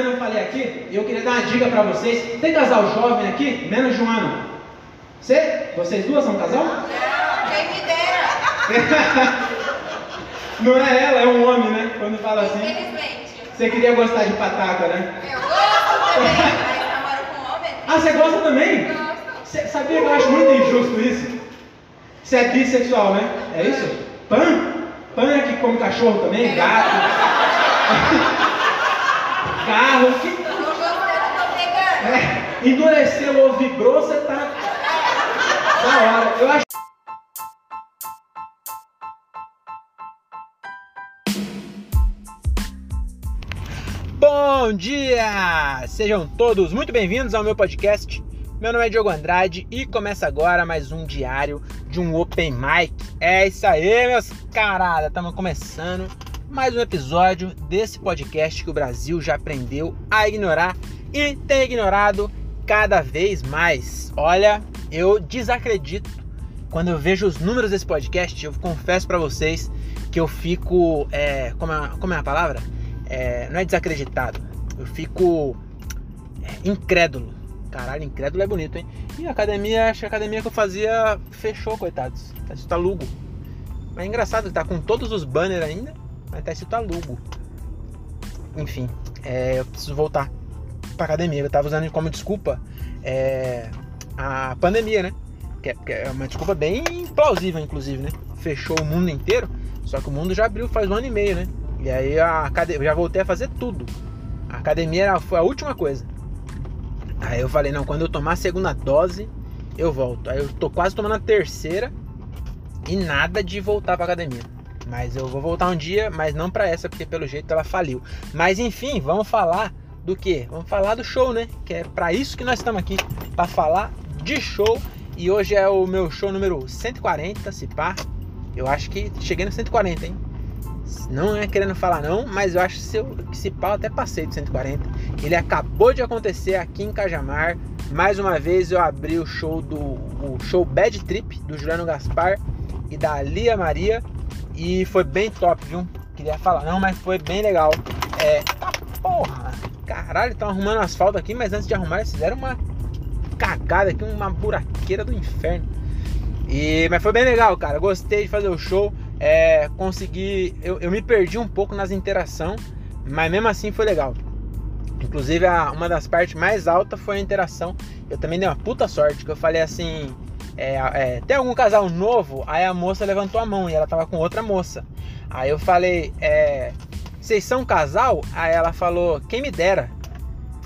semana eu falei aqui, e eu queria dar uma dica para vocês. Tem casal jovem aqui? Menos de um ano. Você? Vocês duas são casal? Não, quem me dera. Não é ela, é um homem, né? Quando fala assim. Infelizmente. Você queria gostar de pataca, né? Eu gosto também, mas namoro com homem. Ah, você gosta também? Gosto. Você sabia que eu acho muito injusto isso? Você é bissexual, né? É isso? Pan? Pan é que come cachorro também? Gato? Carro? Que... Não gostei, eu tô pegando. É, endureceu ou vibrou, você tá da hora. Eu acho. Bom dia! Sejam todos muito bem-vindos ao meu podcast. Meu nome é Diogo Andrade e começa agora mais um diário de um Open Mic. É isso aí, meus caras! Estamos começando mais um episódio desse podcast que o Brasil já aprendeu a ignorar e tem ignorado cada vez mais. Olha, eu desacredito quando eu vejo os números desse podcast. Eu confesso para vocês que eu fico. É, como, é, como é a palavra? É, não é desacreditado, eu fico é, incrédulo. Caralho, incrédulo é bonito, hein? E a academia, acho que a academia que eu fazia fechou, coitados. Tá escrito alugo. Mas é engraçado que tá com todos os banners ainda, mas tá escrito alugo. Enfim, é, eu preciso voltar pra academia. Eu tava usando como desculpa é, a pandemia, né? Que é, que é uma desculpa bem plausível, inclusive, né? Fechou o mundo inteiro, só que o mundo já abriu faz um ano e meio, né? E aí a academia, já voltei a fazer tudo. A academia era, foi a última coisa. Aí eu falei, não, quando eu tomar a segunda dose, eu volto. Aí eu tô quase tomando a terceira e nada de voltar pra academia. Mas eu vou voltar um dia, mas não para essa, porque pelo jeito ela faliu. Mas enfim, vamos falar do que? Vamos falar do show, né? Que é para isso que nós estamos aqui, para falar de show. E hoje é o meu show número 140, se pá. Eu acho que cheguei no 140, hein? Não é querendo falar não, mas eu acho que se, eu, que se pau até passei de 140. Ele acabou de acontecer aqui em Cajamar. Mais uma vez eu abri o show do o show Bad Trip do Juliano Gaspar e da Lia Maria e foi bem top, viu? Queria falar não, mas foi bem legal. É, tá porra, caralho, estão arrumando asfalto aqui, mas antes de arrumar eles fizeram uma cagada aqui, uma buraqueira do inferno. E mas foi bem legal, cara. Gostei de fazer o show é, consegui. Eu, eu, me perdi um pouco nas interação, mas mesmo assim foi legal. Inclusive, a, uma das partes mais altas foi a interação. Eu também dei uma puta sorte, que eu falei assim. É, é, tem algum casal novo? Aí a moça levantou a mão e ela tava com outra moça. Aí eu falei, é, vocês são casal? Aí ela falou, quem me dera.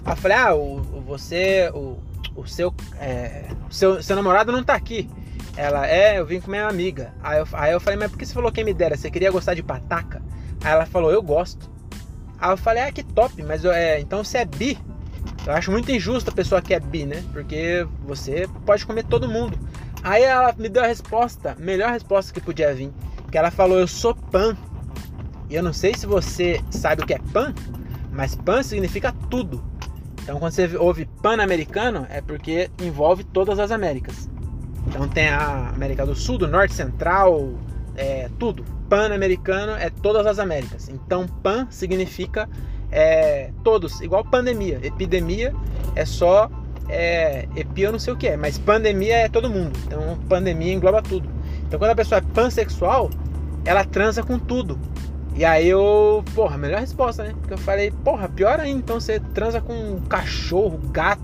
Aí eu falei, ah, o, você, o, o seu, é, seu, seu namorado não tá aqui. Ela, é, eu vim com minha amiga. Aí eu, aí eu falei, mas por que você falou quem me dera? Você queria gostar de pataca? Aí ela falou, eu gosto. Aí eu falei, ah, que top, mas eu, é, então você é bi? Eu acho muito injusto a pessoa que é bi, né? Porque você pode comer todo mundo. Aí ela me deu a resposta, melhor resposta que podia vir. Que ela falou, eu sou pan. E eu não sei se você sabe o que é pan, mas pan significa tudo. Então quando você ouve pan-americano, é porque envolve todas as Américas. Então tem a América do Sul, do Norte, Central, é, tudo. Pan-americano é todas as Américas. Então pan significa é, todos, igual pandemia. Epidemia é só é, epi eu não sei o que é, mas pandemia é todo mundo. Então pandemia engloba tudo. Então quando a pessoa é pansexual, ela transa com tudo. E aí eu, porra, melhor resposta, né? Porque eu falei, porra, pior ainda, então você transa com cachorro, gato,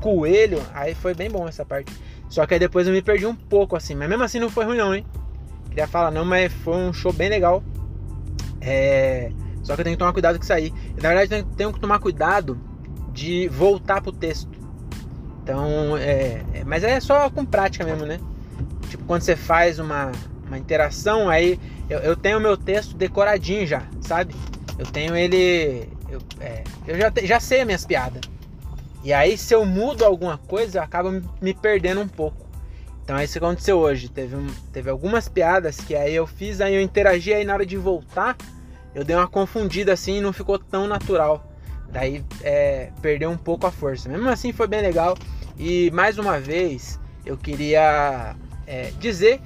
coelho. Aí foi bem bom essa parte. Só que aí depois eu me perdi um pouco assim, mas mesmo assim não foi ruim não, hein? Queria falar não, mas foi um show bem legal. É... Só que eu tenho que tomar cuidado com isso aí. Na verdade, eu tenho que tomar cuidado de voltar pro texto. Então, é... é mas é só com prática mesmo, né? Tipo, quando você faz uma, uma interação, aí eu, eu tenho meu texto decoradinho já, sabe? Eu tenho ele. Eu, é... eu já, já sei as minhas piadas. E aí, se eu mudo alguma coisa, eu acabo me perdendo um pouco. Então, é isso que aconteceu hoje. Teve, um, teve algumas piadas que aí eu fiz, aí eu interagi, aí na hora de voltar, eu dei uma confundida assim e não ficou tão natural. Daí, é, perdeu um pouco a força. Mesmo assim, foi bem legal. E, mais uma vez, eu queria é, dizer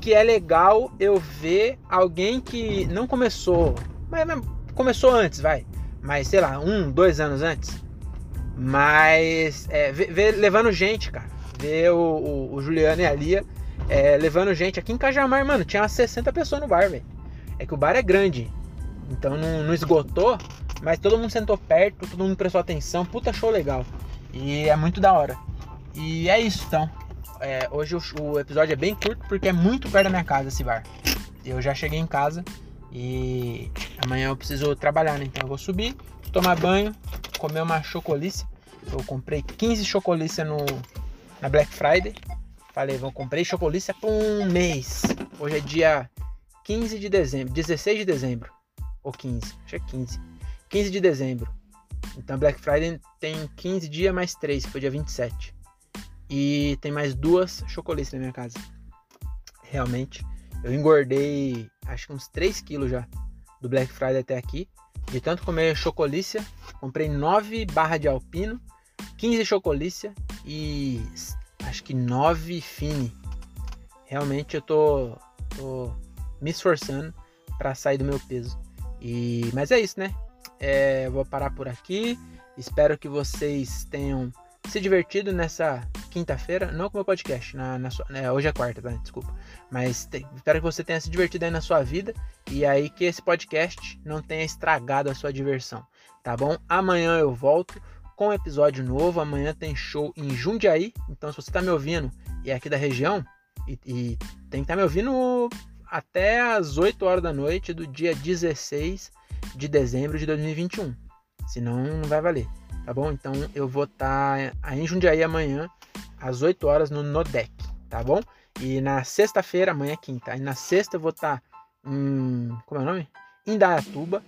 que é legal eu ver alguém que não começou, mas, começou antes, vai mas sei lá, um, dois anos antes. Mas é, vê, vê, levando gente, cara. Ver o, o, o, Juliano e a Lia é, levando gente. Aqui em Cajamar, mano, tinha umas 60 pessoas no bar, velho. É que o bar é grande. Então não, não, esgotou, mas todo mundo sentou perto, todo mundo prestou atenção. Puta show legal. E é muito da hora. E é isso, então. É, hoje o, o, episódio é bem curto porque é muito perto da minha casa esse bar. Eu já cheguei em casa e amanhã eu preciso trabalhar, né? Então eu vou subir, tomar banho, comer uma chocolice. Eu comprei 15 chocolice no, na Black Friday. Falei, vou comprei chocolice por um mês. Hoje é dia 15 de dezembro, 16 de dezembro. Ou 15, acho que é 15. 15 de dezembro. Então Black Friday tem 15 dias mais 3, foi dia 27. E tem mais duas chocolices na minha casa. Realmente, eu engordei acho que uns 3 quilos já do Black Friday até aqui. De tanto comer chocolícia, comprei 9 barras de alpino, 15 chocolícia e acho que 9 fine. Realmente eu tô, tô me esforçando para sair do meu peso. E mas é isso, né? É, vou parar por aqui. Espero que vocês tenham se divertido nessa quinta-feira, não com o meu podcast, na, na sua, né, hoje é quarta, tá? Desculpa. Mas te, espero que você tenha se divertido aí na sua vida e aí que esse podcast não tenha estragado a sua diversão, tá bom? Amanhã eu volto com um episódio novo. Amanhã tem show em Jundiaí, então se você tá me ouvindo e é aqui da região e, e tem que estar tá me ouvindo até as 8 horas da noite do dia 16 de dezembro de 2021. Senão não vai valer, tá bom? Então eu vou estar tá em Jundiaí amanhã às 8 horas no Nodec, tá bom? E na sexta-feira, amanhã é quinta, e na sexta eu vou estar tá em. Como é o nome? Em Dayatuba,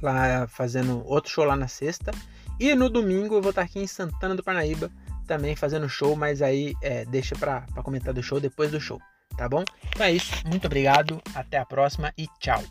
lá fazendo outro show lá na sexta. E no domingo eu vou estar tá aqui em Santana do Parnaíba, também fazendo show, mas aí é, deixa pra comentar do show depois do show, tá bom? Então é isso, muito obrigado, até a próxima e tchau!